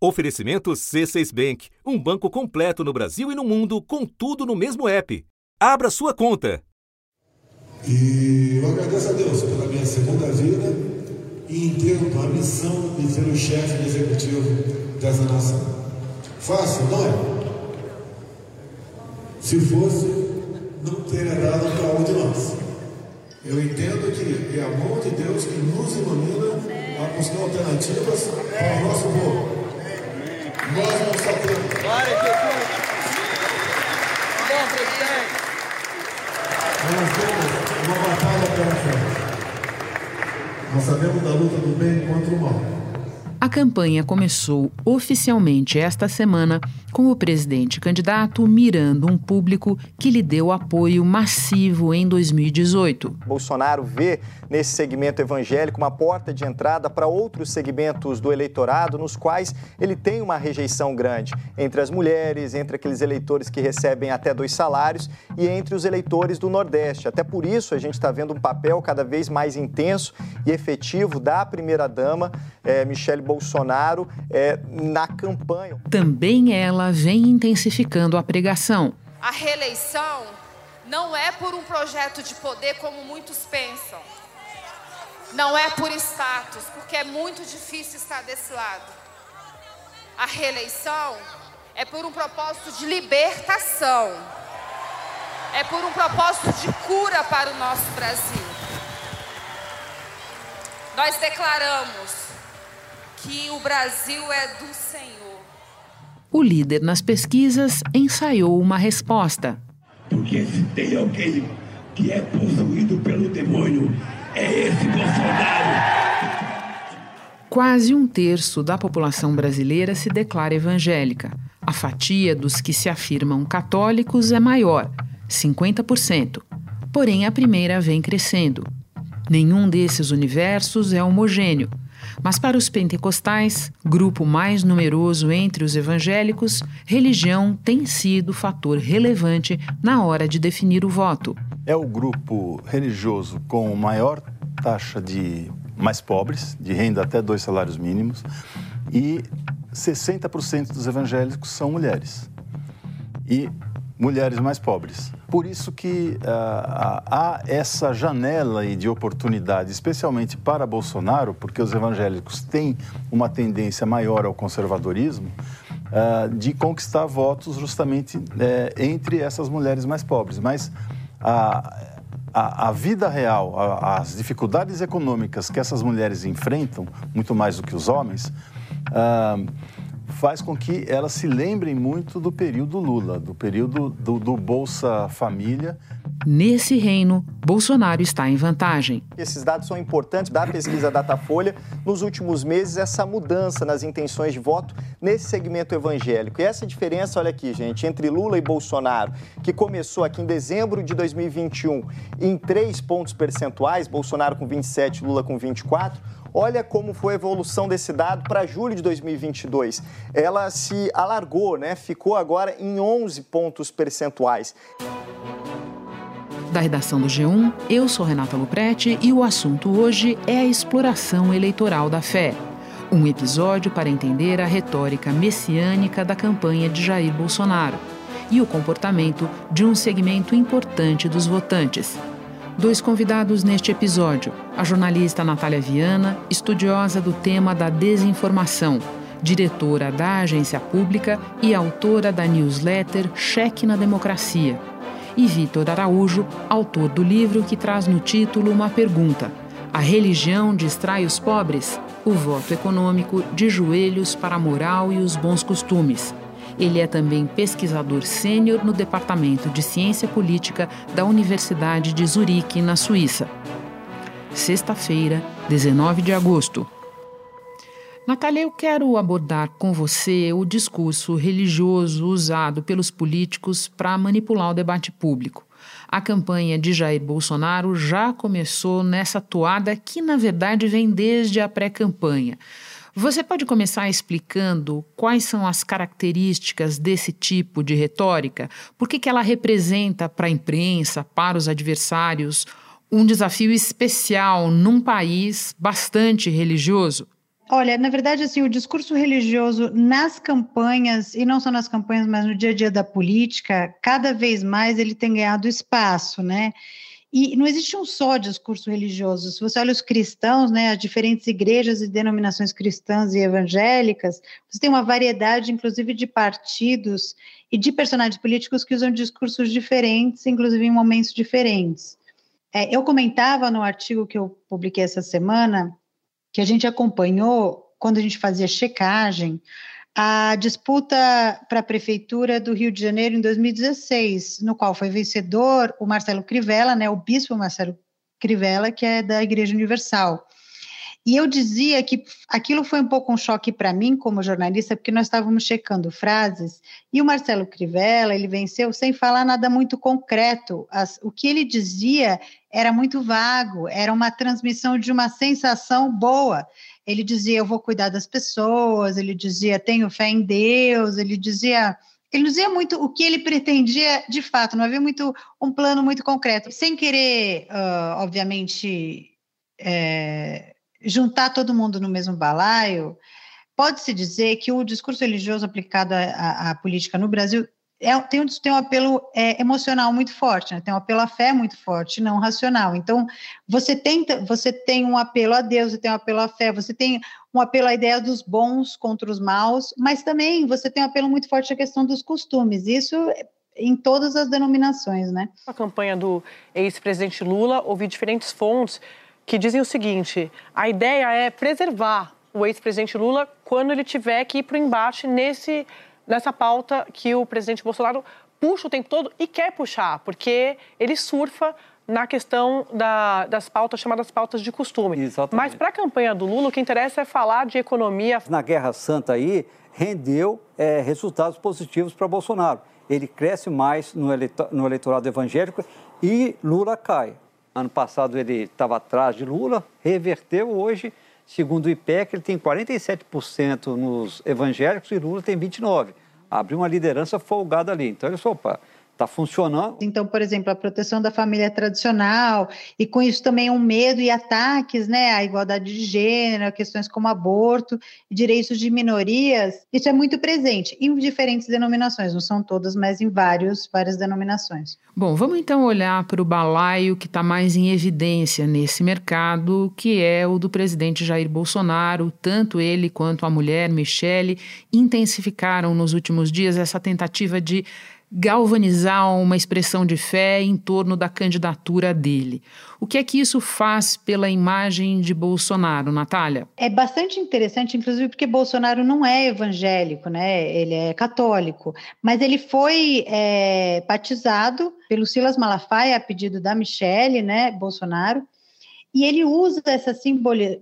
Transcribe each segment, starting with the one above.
Oferecimento C6 Bank, um banco completo no Brasil e no mundo, com tudo no mesmo app. Abra sua conta. E eu agradeço a Deus pela minha segunda vida e entendo a missão de ser o chefe executivo dessa nação. Fácil, não é? Se fosse, não teria dado para um de nós. Eu entendo que é a mão de Deus que nos ilumina a buscar alternativas para o nosso povo. Nós não sabemos. Vai, Jesus! Bom, presidente! Nós temos uma batalha pela frente. Nós sabemos da luta do bem contra o mal. A campanha começou oficialmente esta semana com o presidente candidato mirando um público que lhe deu apoio massivo em 2018. Bolsonaro vê nesse segmento evangélico uma porta de entrada para outros segmentos do eleitorado nos quais ele tem uma rejeição grande entre as mulheres, entre aqueles eleitores que recebem até dois salários e entre os eleitores do Nordeste. Até por isso a gente está vendo um papel cada vez mais intenso e efetivo da primeira-dama, é, Michele Bolsonaro, é, na campanha. Também ela vem intensificando a pregação. A reeleição não é por um projeto de poder como muitos pensam. Não é por status, porque é muito difícil estar desse lado. A reeleição é por um propósito de libertação. É por um propósito de cura para o nosso Brasil. Nós declaramos que o Brasil é do Senhor. O líder nas pesquisas ensaiou uma resposta. Porque se tem alguém que é possuído pelo demônio, é esse Bolsonaro. Quase um terço da população brasileira se declara evangélica. A fatia dos que se afirmam católicos é maior, 50%. Porém, a primeira vem crescendo. Nenhum desses universos é homogêneo. Mas para os pentecostais, grupo mais numeroso entre os evangélicos, religião tem sido fator relevante na hora de definir o voto. É o grupo religioso com maior taxa de mais pobres, de renda até dois salários mínimos, e 60% dos evangélicos são mulheres. E mulheres mais pobres. Por isso que há essa janela de oportunidade, especialmente para Bolsonaro, porque os evangélicos têm uma tendência maior ao conservadorismo, uh, de conquistar votos justamente uh, entre essas mulheres mais pobres. Mas a, a, a vida real, a, as dificuldades econômicas que essas mulheres enfrentam, muito mais do que os homens, faz com que elas se lembrem muito do período Lula, do período do, do Bolsa Família. Nesse reino, Bolsonaro está em vantagem. Esses dados são importantes da pesquisa Datafolha. Nos últimos meses, essa mudança nas intenções de voto nesse segmento evangélico. E essa diferença, olha aqui, gente, entre Lula e Bolsonaro, que começou aqui em dezembro de 2021 em três pontos percentuais, Bolsonaro com 27, Lula com 24 Olha como foi a evolução desse dado para julho de 2022. Ela se alargou, né? Ficou agora em 11 pontos percentuais. Da redação do G1, eu sou Renata Luprete e o assunto hoje é a exploração eleitoral da fé. Um episódio para entender a retórica messiânica da campanha de Jair Bolsonaro e o comportamento de um segmento importante dos votantes, Dois convidados neste episódio: a jornalista Natália Viana, estudiosa do tema da desinformação, diretora da agência pública e autora da newsletter Cheque na Democracia, e Vitor Araújo, autor do livro que traz no título uma pergunta: A religião distrai os pobres? O voto econômico de joelhos para a moral e os bons costumes. Ele é também pesquisador sênior no Departamento de Ciência Política da Universidade de Zurique, na Suíça. Sexta-feira, 19 de agosto. Natália, eu quero abordar com você o discurso religioso usado pelos políticos para manipular o debate público. A campanha de Jair Bolsonaro já começou nessa toada que, na verdade, vem desde a pré-campanha. Você pode começar explicando quais são as características desse tipo de retórica? Por que, que ela representa para a imprensa, para os adversários, um desafio especial num país bastante religioso? Olha, na verdade, assim, o discurso religioso nas campanhas, e não só nas campanhas, mas no dia a dia da política, cada vez mais ele tem ganhado espaço, né? E não existe um só discurso religioso. Se você olha os cristãos, né, as diferentes igrejas e denominações cristãs e evangélicas, você tem uma variedade, inclusive, de partidos e de personagens políticos que usam discursos diferentes, inclusive em momentos diferentes. É, eu comentava no artigo que eu publiquei essa semana que a gente acompanhou quando a gente fazia checagem a disputa para a prefeitura do Rio de Janeiro em 2016, no qual foi vencedor o Marcelo Crivella, né, o bispo Marcelo Crivella, que é da Igreja Universal. E eu dizia que aquilo foi um pouco um choque para mim como jornalista, porque nós estávamos checando frases e o Marcelo Crivella, ele venceu sem falar nada muito concreto. As, o que ele dizia era muito vago, era uma transmissão de uma sensação boa ele dizia eu vou cuidar das pessoas, ele dizia tenho fé em Deus, ele dizia ele não dizia muito o que ele pretendia de fato, não havia muito um plano muito concreto, sem querer, uh, obviamente, é, juntar todo mundo no mesmo balaio. Pode-se dizer que o discurso religioso aplicado à, à política no Brasil é, tem, um, tem um apelo é, emocional muito forte, né? tem um apelo à fé muito forte, não racional. Então, você, tenta, você tem um apelo a Deus, você tem um apelo à fé, você tem um apelo à ideia dos bons contra os maus, mas também você tem um apelo muito forte à questão dos costumes. Isso em todas as denominações, né? A campanha do ex-presidente Lula, ouvi diferentes fontes que dizem o seguinte: a ideia é preservar o ex-presidente Lula quando ele tiver que ir para o embate nesse nessa pauta que o presidente Bolsonaro puxa o tempo todo e quer puxar, porque ele surfa na questão da, das pautas chamadas pautas de costume. Exatamente. Mas para a campanha do Lula, o que interessa é falar de economia. Na Guerra Santa aí, rendeu é, resultados positivos para Bolsonaro. Ele cresce mais no, eleitor, no eleitorado evangélico e Lula cai. Ano passado ele estava atrás de Lula, reverteu hoje Segundo o IPEC, ele tem 47% nos evangélicos e Lula tem 29%. Abriu uma liderança folgada ali. Então, ele falou, opa, está funcionando. Então, por exemplo, a proteção da família tradicional, e com isso também um medo e ataques né, à igualdade de gênero, questões como aborto, direitos de minorias, isso é muito presente em diferentes denominações, não são todas, mas em vários, várias denominações. Bom, vamos então olhar para o balaio que está mais em evidência nesse mercado, que é o do presidente Jair Bolsonaro. Tanto ele quanto a mulher, Michele, intensificaram nos últimos dias essa tentativa de galvanizar uma expressão de fé em torno da candidatura dele. O que é que isso faz pela imagem de Bolsonaro, Natália? É bastante interessante, inclusive porque Bolsonaro não é evangélico, né? Ele é católico, mas ele foi é, batizado pelo Silas Malafaia a pedido da Michele, né? Bolsonaro. E ele usa essa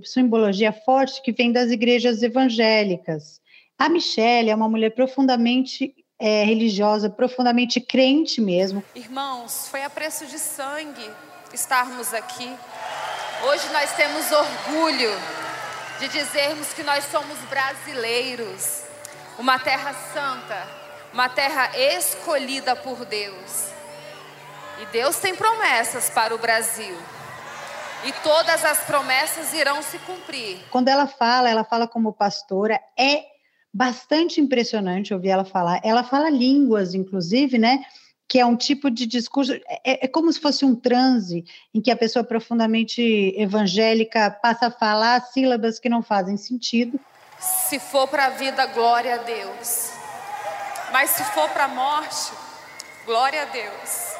simbologia forte que vem das igrejas evangélicas. A Michelle é uma mulher profundamente é, religiosa, profundamente crente mesmo. Irmãos, foi a preço de sangue estarmos aqui. Hoje nós temos orgulho de dizermos que nós somos brasileiros, uma terra santa, uma terra escolhida por Deus. E Deus tem promessas para o Brasil. E todas as promessas irão se cumprir. Quando ela fala, ela fala como pastora, é bastante impressionante ouvir ela falar. Ela fala línguas, inclusive, né? Que é um tipo de discurso, é, é como se fosse um transe em que a pessoa profundamente evangélica passa a falar sílabas que não fazem sentido. Se for para a vida, glória a Deus. Mas se for para a morte, glória a Deus.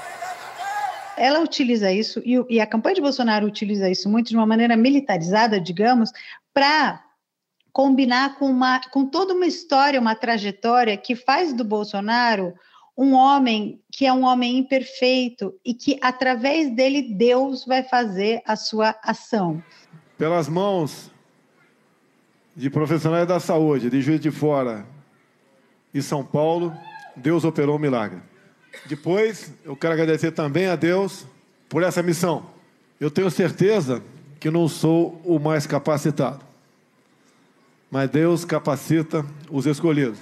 Ela utiliza isso, e, e a campanha de Bolsonaro utiliza isso muito de uma maneira militarizada, digamos, para combinar com, uma, com toda uma história, uma trajetória que faz do Bolsonaro um homem que é um homem imperfeito e que através dele Deus vai fazer a sua ação. Pelas mãos de profissionais da saúde, de Juiz de Fora e São Paulo, Deus operou um milagre. Depois, eu quero agradecer também a Deus por essa missão. Eu tenho certeza que não sou o mais capacitado mas Deus capacita os escolhidos.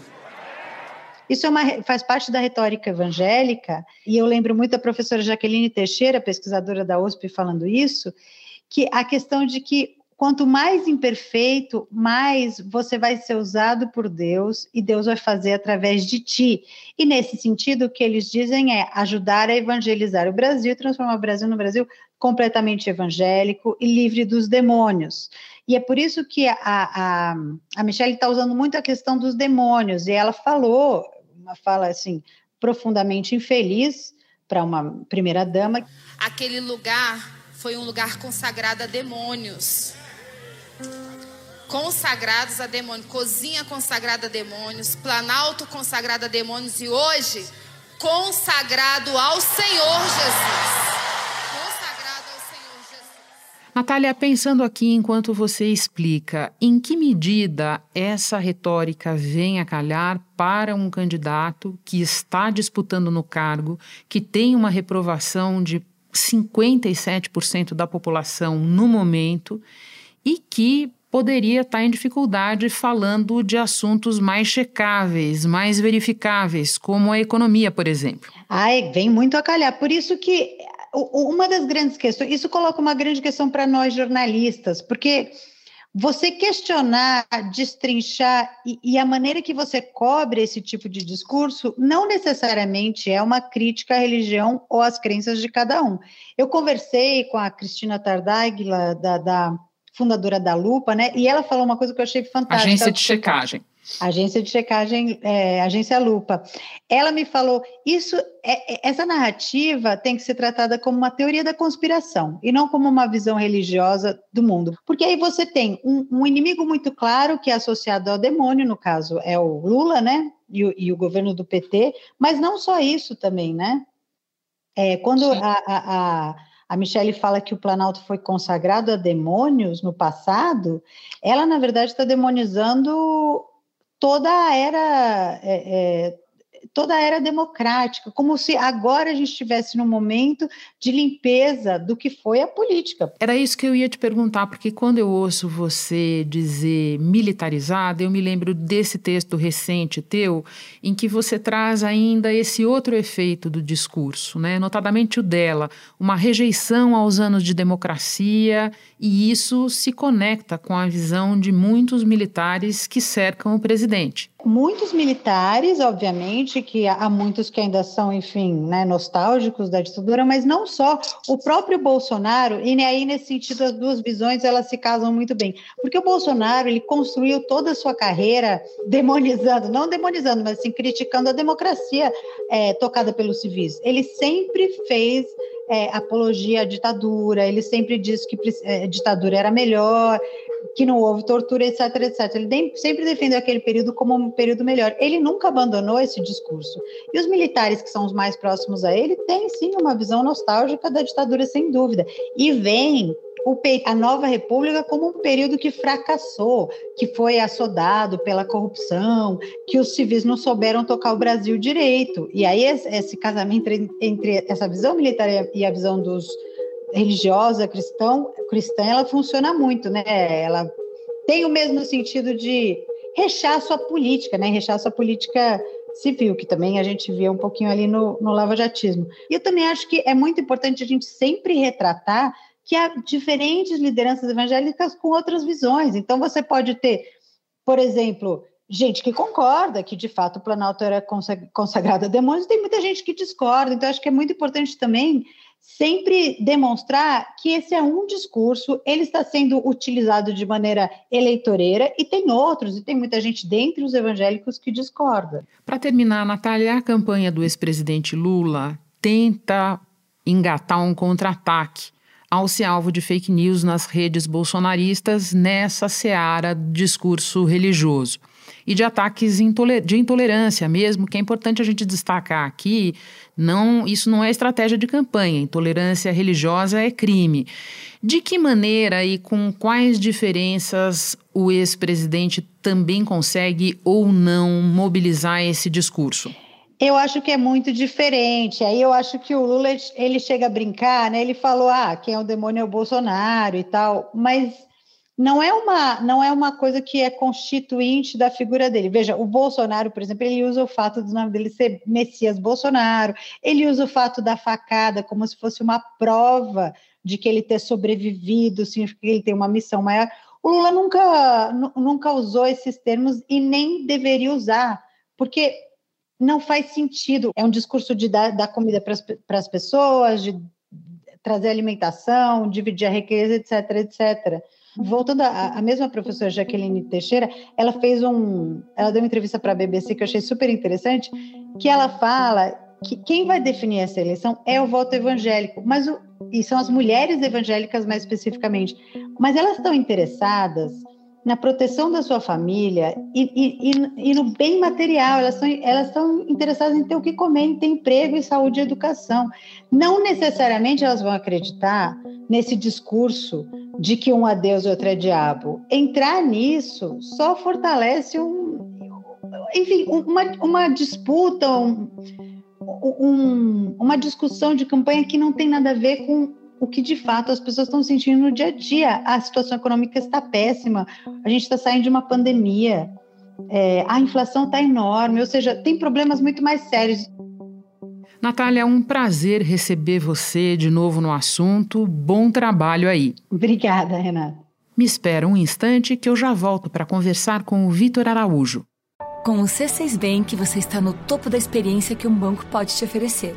Isso é uma, faz parte da retórica evangélica, e eu lembro muito da professora Jaqueline Teixeira, pesquisadora da USP, falando isso, que a questão de que quanto mais imperfeito, mais você vai ser usado por Deus e Deus vai fazer através de ti. E nesse sentido, o que eles dizem é ajudar a evangelizar o Brasil, transformar o Brasil no Brasil completamente evangélico e livre dos demônios. E é por isso que a, a, a Michelle está usando muito a questão dos demônios, e ela falou, uma fala assim, profundamente infeliz para uma primeira-dama. Aquele lugar foi um lugar consagrado a demônios. Consagrados a demônios, cozinha consagrada a demônios, planalto consagrado a demônios. E hoje consagrado ao Senhor Jesus. Consagrado ao Senhor Jesus. Natália, pensando aqui enquanto você explica, em que medida essa retórica vem a calhar para um candidato que está disputando no cargo, que tem uma reprovação de 57% da população no momento e que poderia estar em dificuldade falando de assuntos mais checáveis, mais verificáveis, como a economia, por exemplo. Ai, vem muito a calhar. Por isso que uma das grandes questões, isso coloca uma grande questão para nós jornalistas, porque você questionar, destrinchar e, e, a maneira que você cobre esse tipo de discurso não necessariamente é uma crítica à religião ou às crenças de cada um. Eu conversei com a Cristina Tardáguila, da, da fundadora da Lupa, né? E ela falou uma coisa que eu achei fantástica. Agência de checagem. Agência de checagem, é, agência Lupa. Ela me falou: isso, é, é, essa narrativa tem que ser tratada como uma teoria da conspiração e não como uma visão religiosa do mundo. Porque aí você tem um, um inimigo muito claro que é associado ao demônio, no caso é o Lula, né? E o, e o governo do PT, mas não só isso também, né? É, quando a, a, a a Michelle fala que o Planalto foi consagrado a demônios no passado, ela, na verdade, está demonizando toda a era é, é, toda a era democrática, como se agora a gente estivesse num momento de limpeza do que foi a política. Era isso que eu ia te perguntar, porque quando eu ouço você dizer militarizada, eu me lembro desse texto recente teu, em que você traz ainda esse outro efeito do discurso, né? notadamente o dela, uma rejeição aos anos de democracia, e isso se conecta com a visão de muitos militares que cercam o presidente muitos militares, obviamente, que há muitos que ainda são, enfim, né, nostálgicos da ditadura, mas não só o próprio Bolsonaro, e aí nesse sentido as duas visões elas se casam muito bem, porque o Bolsonaro ele construiu toda a sua carreira demonizando, não demonizando, mas assim, criticando a democracia é, tocada pelos civis. Ele sempre fez é, apologia à ditadura, ele sempre disse que é, ditadura era melhor, que não houve tortura, etc, etc. Ele sempre defendeu aquele período como um período melhor. Ele nunca abandonou esse discurso. E os militares que são os mais próximos a ele têm sim uma visão nostálgica da ditadura, sem dúvida. E veem a nova república como um período que fracassou, que foi assodado pela corrupção, que os civis não souberam tocar o Brasil direito. E aí esse casamento entre essa visão militar e a visão dos religiosa cristão, cristã, ela funciona muito, né? Ela tem o mesmo sentido de rechaço à política, né? Rechaço à política civil, que também a gente vê um pouquinho ali no, no lava-jatismo. E eu também acho que é muito importante a gente sempre retratar que há diferentes lideranças evangélicas com outras visões. Então, você pode ter, por exemplo, gente que concorda que de fato o Planalto era consagrado a demônios, tem muita gente que discorda. Então, acho que é muito importante também sempre demonstrar que esse é um discurso, ele está sendo utilizado de maneira eleitoreira e tem outros, e tem muita gente dentre os evangélicos que discorda. Para terminar, Natália, a campanha do ex-presidente Lula tenta engatar um contra-ataque ao ser alvo de fake news nas redes bolsonaristas nessa seara discurso religioso e de ataques de intolerância mesmo, que é importante a gente destacar aqui, não, isso não é estratégia de campanha, intolerância religiosa é crime. De que maneira e com quais diferenças o ex-presidente também consegue ou não mobilizar esse discurso? Eu acho que é muito diferente. Aí eu acho que o Lula ele chega a brincar, né? Ele falou: "Ah, quem é o demônio é o Bolsonaro" e tal, mas não é uma não é uma coisa que é constituinte da figura dele. Veja, o Bolsonaro, por exemplo, ele usa o fato do nome dele ser Messias Bolsonaro, ele usa o fato da facada como se fosse uma prova de que ele ter sobrevivido significa que ele tem uma missão maior. O Lula nunca, nunca usou esses termos e nem deveria usar, porque não faz sentido. É um discurso de dar, dar comida para as pessoas, de trazer alimentação, dividir a riqueza, etc, etc. Voltando à mesma professora Jaqueline Teixeira, ela fez um, ela deu uma entrevista para a BBC que eu achei super interessante, que ela fala que quem vai definir essa eleição é o voto evangélico, mas o, e são as mulheres evangélicas mais especificamente, mas elas estão interessadas na proteção da sua família e, e, e, no bem material. Elas são, elas estão interessadas em ter o que comer, em ter emprego, e saúde e educação. Não necessariamente elas vão acreditar nesse discurso de que um é Deus e outro é diabo. Entrar nisso só fortalece um, enfim, uma, uma disputa, um, um, uma discussão de campanha que não tem nada a ver com o que de fato as pessoas estão sentindo no dia a dia. A situação econômica está péssima, a gente está saindo de uma pandemia, é, a inflação está enorme, ou seja, tem problemas muito mais sérios. Natália, é um prazer receber você de novo no assunto. Bom trabalho aí. Obrigada, Renata. Me espera um instante que eu já volto para conversar com o Vitor Araújo. Com o C6 Bank, você está no topo da experiência que um banco pode te oferecer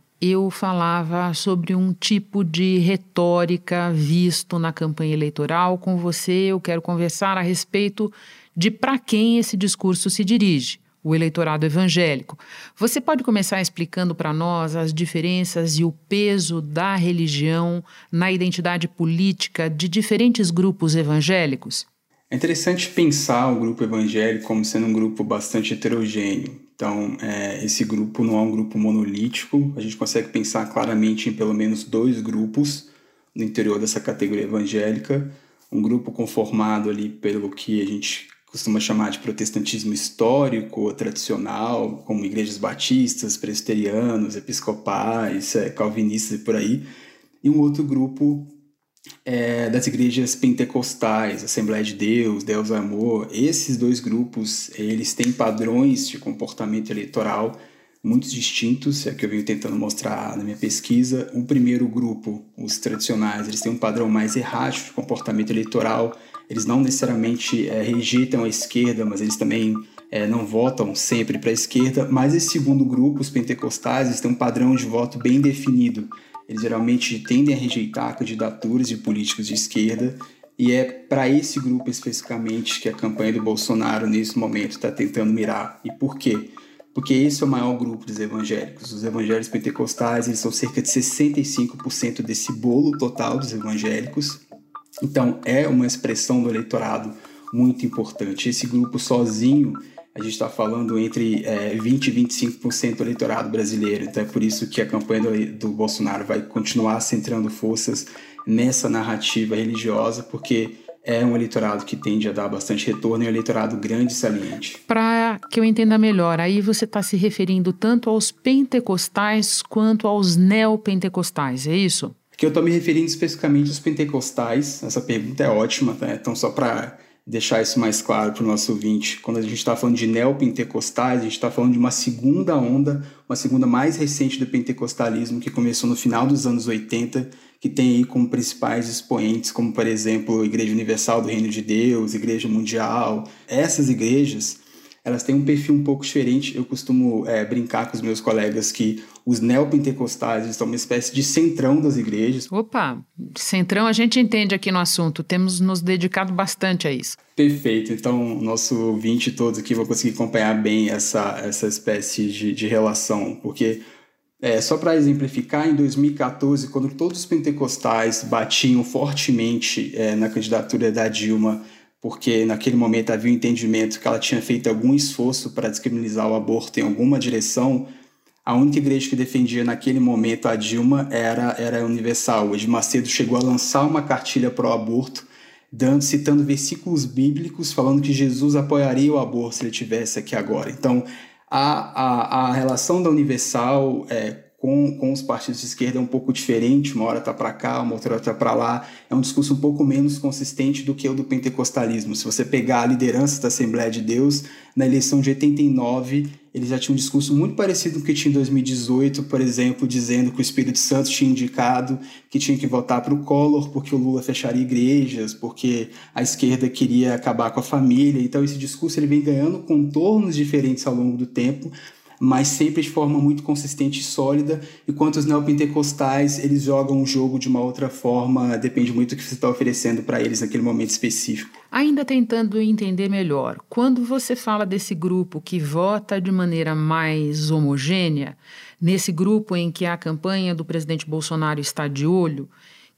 eu falava sobre um tipo de retórica visto na campanha eleitoral. Com você, eu quero conversar a respeito de para quem esse discurso se dirige, o eleitorado evangélico. Você pode começar explicando para nós as diferenças e o peso da religião na identidade política de diferentes grupos evangélicos? É interessante pensar o grupo evangélico como sendo um grupo bastante heterogêneo. Então, é, esse grupo não é um grupo monolítico, a gente consegue pensar claramente em pelo menos dois grupos no interior dessa categoria evangélica. Um grupo conformado ali pelo que a gente costuma chamar de protestantismo histórico tradicional, como igrejas batistas, presbiterianos, episcopais, é, calvinistas e por aí. E um outro grupo é, das igrejas pentecostais, Assembleia de Deus, Deus é Amor, esses dois grupos, eles têm padrões de comportamento eleitoral muito distintos, é o que eu venho tentando mostrar na minha pesquisa. O primeiro grupo, os tradicionais, eles têm um padrão mais errático de comportamento eleitoral, eles não necessariamente é, rejeitam a esquerda, mas eles também é, não votam sempre para a esquerda. Mas esse segundo grupo, os pentecostais, eles têm um padrão de voto bem definido eles geralmente tendem a rejeitar candidaturas de políticos de esquerda e é para esse grupo especificamente que a campanha do Bolsonaro nesse momento está tentando mirar. E por quê? Porque esse é o maior grupo dos evangélicos. Os evangélicos pentecostais eles são cerca de 65% desse bolo total dos evangélicos. Então é uma expressão do eleitorado muito importante. Esse grupo sozinho a gente está falando entre é, 20% e 25% do eleitorado brasileiro. Então é por isso que a campanha do, do Bolsonaro vai continuar centrando forças nessa narrativa religiosa, porque é um eleitorado que tende a dar bastante retorno e é um eleitorado grande e saliente. Para que eu entenda melhor, aí você está se referindo tanto aos pentecostais quanto aos neopentecostais, é isso? Que eu estou me referindo especificamente aos pentecostais. Essa pergunta é ótima, tá? então só para deixar isso mais claro para o nosso ouvinte. Quando a gente está falando de neopentecostais, a gente está falando de uma segunda onda, uma segunda mais recente do pentecostalismo, que começou no final dos anos 80, que tem aí como principais expoentes, como por exemplo a Igreja Universal do Reino de Deus, Igreja Mundial. Essas igrejas elas têm um perfil um pouco diferente. Eu costumo é, brincar com os meus colegas que os neopentecostais estão uma espécie de centrão das igrejas. Opa, centrão a gente entende aqui no assunto, temos nos dedicado bastante a isso. Perfeito, então nosso ouvinte todos aqui vai conseguir acompanhar bem essa, essa espécie de, de relação, porque é, só para exemplificar, em 2014, quando todos os pentecostais batiam fortemente é, na candidatura da Dilma porque naquele momento havia o um entendimento que ela tinha feito algum esforço para descriminalizar o aborto em alguma direção, A única igreja que defendia naquele momento a Dilma era, era Universal. O Edir Macedo chegou a lançar uma cartilha pró aborto, dando, citando versículos bíblicos falando que Jesus apoiaria o aborto se ele tivesse aqui agora. Então, a, a, a relação da Universal é, com, com os partidos de esquerda é um pouco diferente, uma hora está para cá, uma outra está para lá. É um discurso um pouco menos consistente do que o do pentecostalismo. Se você pegar a liderança da Assembleia de Deus, na eleição de 89, ele já tinha um discurso muito parecido com o que tinha em 2018, por exemplo, dizendo que o Espírito Santo tinha indicado que tinha que votar para o Collor porque o Lula fecharia igrejas, porque a esquerda queria acabar com a família. Então esse discurso ele vem ganhando contornos diferentes ao longo do tempo, mas sempre de forma muito consistente e sólida, enquanto os neopentecostais eles jogam o jogo de uma outra forma, depende muito do que você está oferecendo para eles naquele momento específico. Ainda tentando entender melhor, quando você fala desse grupo que vota de maneira mais homogênea, nesse grupo em que a campanha do presidente Bolsonaro está de olho,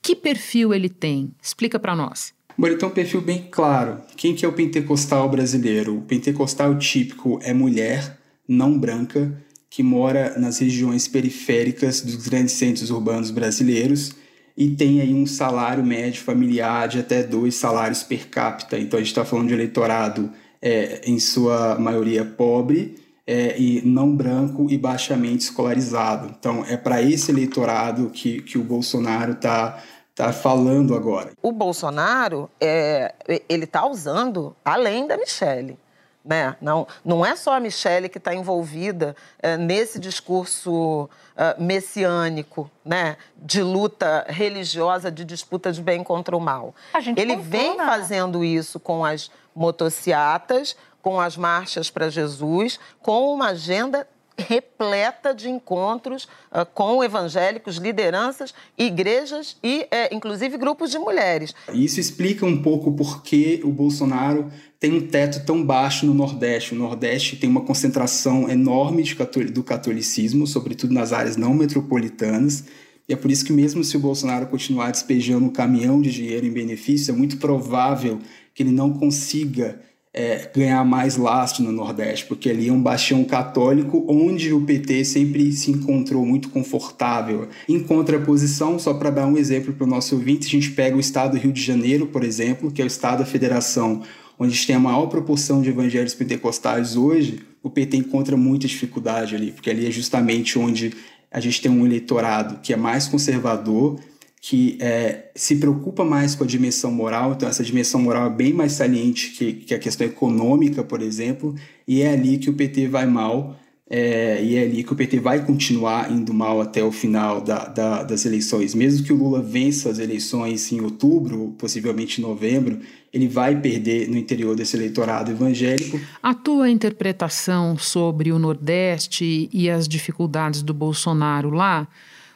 que perfil ele tem? Explica para nós. Bom, ele tem um perfil bem claro. Quem que é o pentecostal brasileiro? O pentecostal típico é mulher, não branca que mora nas regiões periféricas dos grandes centros urbanos brasileiros e tem aí um salário médio familiar de até dois salários per capita. Então a gente está falando de eleitorado é, em sua maioria pobre é, e não branco e baixamente escolarizado. Então é para esse eleitorado que, que o Bolsonaro está tá falando agora. O Bolsonaro é, ele está usando além da Michelle. Né? Não, não é só a Michelle que está envolvida é, nesse discurso é, messiânico, né? de luta religiosa, de disputa de bem contra o mal. Ele vem fazendo isso com as motociatas, com as marchas para Jesus, com uma agenda repleta de encontros uh, com evangélicos, lideranças, igrejas e, é, inclusive, grupos de mulheres. Isso explica um pouco por que o Bolsonaro tem um teto tão baixo no Nordeste. O Nordeste tem uma concentração enorme do catolicismo, sobretudo nas áreas não metropolitanas. E é por isso que, mesmo se o Bolsonaro continuar despejando um caminhão de dinheiro em benefício, é muito provável que ele não consiga é, ganhar mais lastro no Nordeste, porque ali é um bastião católico onde o PT sempre se encontrou muito confortável. Em contraposição, só para dar um exemplo para o nosso ouvinte, a gente pega o estado do Rio de Janeiro, por exemplo, que é o estado da federação onde a gente tem a maior proporção de evangélicos pentecostais hoje, o PT encontra muita dificuldade ali, porque ali é justamente onde a gente tem um eleitorado que é mais conservador, que é, se preocupa mais com a dimensão moral, então essa dimensão moral é bem mais saliente que, que a questão econômica, por exemplo, e é ali que o PT vai mal, é, e é ali que o PT vai continuar indo mal até o final da, da, das eleições. Mesmo que o Lula vença as eleições em outubro, possivelmente em novembro, ele vai perder no interior desse eleitorado evangélico. A tua interpretação sobre o Nordeste e as dificuldades do Bolsonaro lá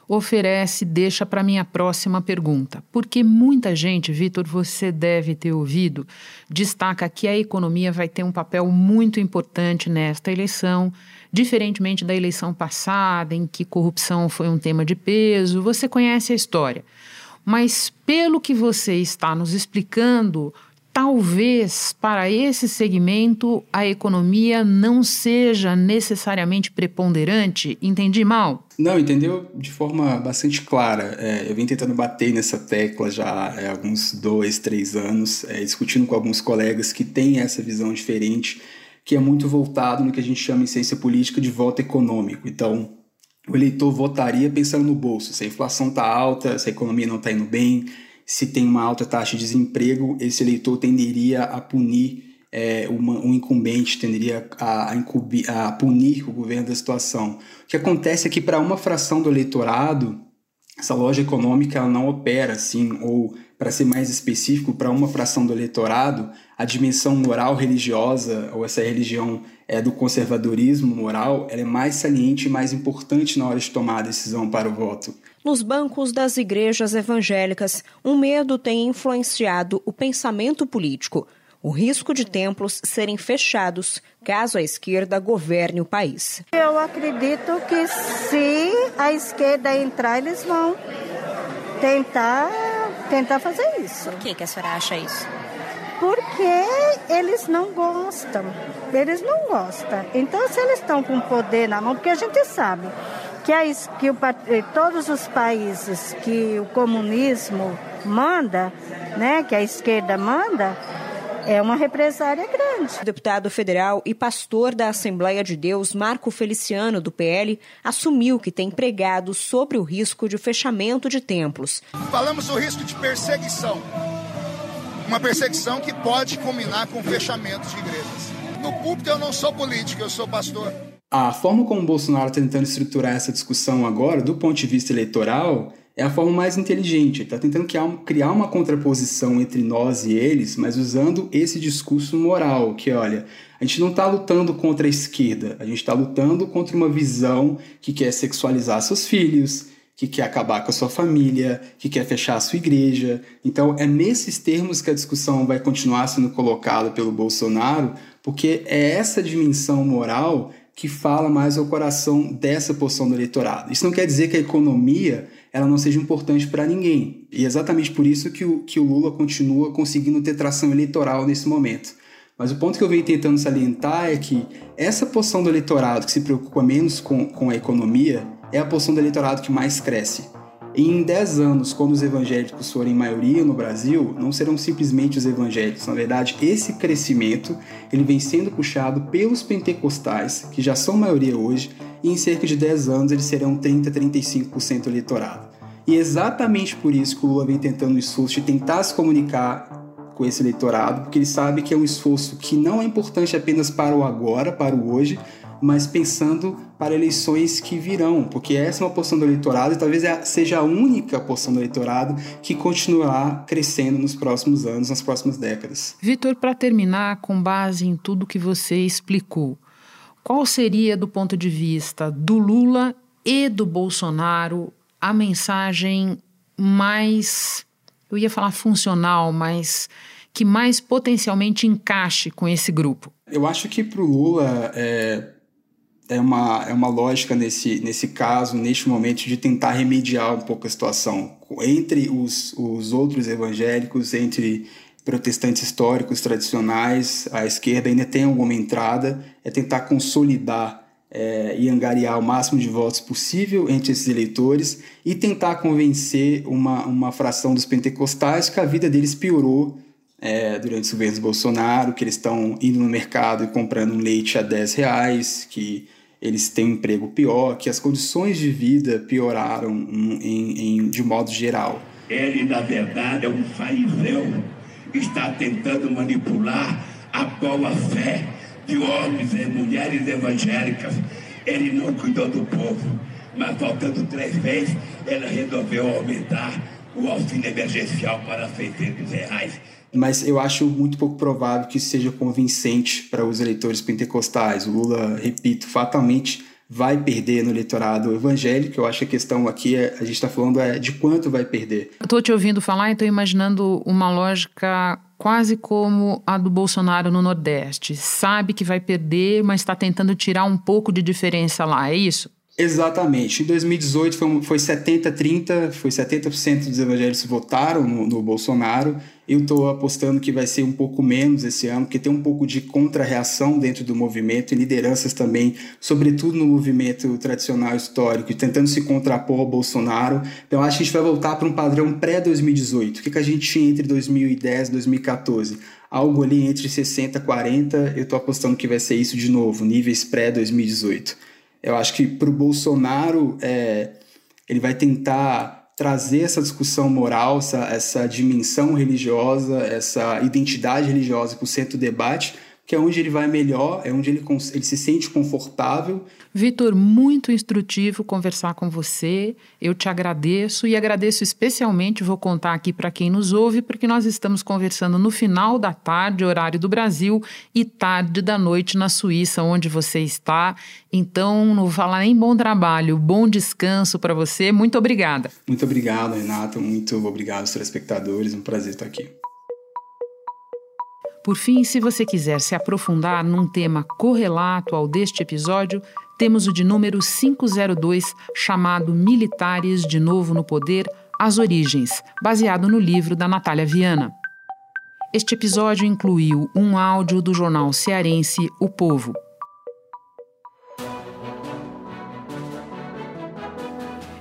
oferece deixa para minha próxima pergunta. Porque muita gente, Vitor, você deve ter ouvido, destaca que a economia vai ter um papel muito importante nesta eleição, diferentemente da eleição passada, em que corrupção foi um tema de peso. Você conhece a história. Mas pelo que você está nos explicando, talvez para esse segmento a economia não seja necessariamente preponderante. Entendi mal? Não, entendeu de forma bastante clara. É, eu vim tentando bater nessa tecla já há alguns dois, três anos, é, discutindo com alguns colegas que têm essa visão diferente, que é muito voltado no que a gente chama em ciência política de voto econômico. Então, o eleitor votaria pensando no bolso. Se a inflação está alta, se a economia não está indo bem, se tem uma alta taxa de desemprego, esse eleitor tenderia a punir é, uma, um incumbente, tenderia a, a, a punir o governo da situação. O que acontece é que para uma fração do eleitorado, essa loja econômica ela não opera assim, ou para ser mais específico, para uma fração do eleitorado, a dimensão moral religiosa, ou essa religião é, do conservadorismo moral, ela é mais saliente e mais importante na hora de tomar a decisão para o voto. Nos bancos das igrejas evangélicas, um medo tem influenciado o pensamento político. O risco de templos serem fechados caso a esquerda governe o país. Eu acredito que se a esquerda entrar, eles vão tentar, tentar fazer isso. O que, que a senhora acha isso? Porque eles não gostam. Eles não gostam. Então, se eles estão com poder na mão, porque a gente sabe que, a, que o, eh, todos os países que o comunismo manda, né, que a esquerda manda, é uma represária grande. O deputado federal e pastor da Assembleia de Deus, Marco Feliciano, do PL, assumiu que tem pregado sobre o risco de fechamento de templos. Falamos do risco de perseguição. Uma perseguição que pode culminar com fechamentos de igrejas. No púlpito eu não sou político, eu sou pastor. A forma como o Bolsonaro está tentando estruturar essa discussão agora, do ponto de vista eleitoral, é a forma mais inteligente. Ele está tentando criar uma contraposição entre nós e eles, mas usando esse discurso moral, que olha, a gente não está lutando contra a esquerda, a gente está lutando contra uma visão que quer sexualizar seus filhos, que quer acabar com a sua família, que quer fechar a sua igreja. Então é nesses termos que a discussão vai continuar sendo colocada pelo Bolsonaro, porque é essa dimensão moral que fala mais ao coração dessa porção do eleitorado. Isso não quer dizer que a economia ela não seja importante para ninguém. E é exatamente por isso que o, que o Lula continua conseguindo ter tração eleitoral nesse momento. Mas o ponto que eu venho tentando salientar é que essa porção do eleitorado que se preocupa menos com, com a economia é a porção do eleitorado que mais cresce. E em 10 anos, quando os evangélicos forem maioria no Brasil, não serão simplesmente os evangélicos. Na verdade, esse crescimento ele vem sendo puxado pelos pentecostais, que já são maioria hoje, e em cerca de 10 anos eles serão 30, 35% eleitorado. E é exatamente por isso que o Lula vem tentando o esforço de tentar se comunicar com esse eleitorado, porque ele sabe que é um esforço que não é importante apenas para o agora, para o hoje, mas pensando para eleições que virão, porque essa é uma porção do eleitorado e talvez é seja a única porção do eleitorado que continuará crescendo nos próximos anos, nas próximas décadas. Vitor, para terminar, com base em tudo que você explicou, qual seria, do ponto de vista do Lula e do Bolsonaro, a mensagem mais, eu ia falar funcional, mas que mais potencialmente encaixe com esse grupo? Eu acho que para o Lula é, é uma, é uma lógica nesse, nesse caso, neste momento, de tentar remediar um pouco a situação. Entre os, os outros evangélicos, entre protestantes históricos tradicionais, a esquerda ainda tem alguma entrada, é tentar consolidar é, e angariar o máximo de votos possível entre esses eleitores e tentar convencer uma, uma fração dos pentecostais que a vida deles piorou é, durante os governos Bolsonaro, que eles estão indo no mercado e comprando um leite a 10 reais, que eles têm um emprego pior, que as condições de vida pioraram em, em, de modo geral. Ele, na verdade, é um fariseu que está tentando manipular a boa fé de homens e mulheres evangélicas. Ele não cuidou do povo, mas faltando três vezes, ele resolveu aumentar o auxílio emergencial para 600 reais mas eu acho muito pouco provável que isso seja convincente para os eleitores pentecostais. O Lula, repito, fatalmente vai perder no eleitorado evangélico. Eu acho que a questão aqui, é, a gente está falando é de quanto vai perder. Estou te ouvindo falar e estou imaginando uma lógica quase como a do Bolsonaro no Nordeste. Sabe que vai perder, mas está tentando tirar um pouco de diferença lá, é isso? Exatamente. Em 2018 foi, foi 70-30, foi 70% dos evangélicos votaram no, no Bolsonaro. Eu estou apostando que vai ser um pouco menos esse ano, porque tem um pouco de contra-reação dentro do movimento e lideranças também, sobretudo no movimento tradicional histórico, tentando se contrapor ao Bolsonaro. Então, acho que a gente vai voltar para um padrão pré-2018. O que, que a gente tinha entre 2010 e 2014? Algo ali entre 60 e 40. Eu estou apostando que vai ser isso de novo, níveis pré-2018. Eu acho que para o Bolsonaro, é, ele vai tentar trazer essa discussão moral, essa, essa dimensão religiosa, essa identidade religiosa para o centro do debate, que é onde ele vai melhor, é onde ele, ele se sente confortável. Vitor, muito instrutivo conversar com você. Eu te agradeço e agradeço especialmente, vou contar aqui para quem nos ouve, porque nós estamos conversando no final da tarde, horário do Brasil, e tarde da noite na Suíça, onde você está. Então, não vou falar nem bom trabalho, bom descanso para você. Muito obrigada. Muito obrigado, Renato. Muito obrigado aos telespectadores. Um prazer estar aqui. Por fim, se você quiser se aprofundar num tema correlato ao deste episódio, temos o de número 502, chamado Militares de Novo no Poder As Origens, baseado no livro da Natália Viana. Este episódio incluiu um áudio do jornal cearense O Povo.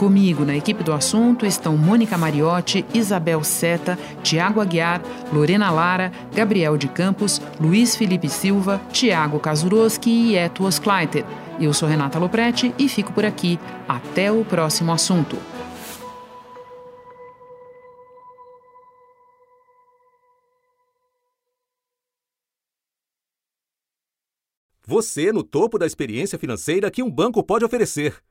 Comigo na equipe do assunto estão Mônica Mariotti, Isabel Seta, Tiago Aguiar, Lorena Lara, Gabriel de Campos, Luiz Felipe Silva, Tiago Kazuroski e Etuos Kleiter. Eu sou Renata Loprete e fico por aqui. Até o próximo assunto. Você no topo da experiência financeira que um banco pode oferecer.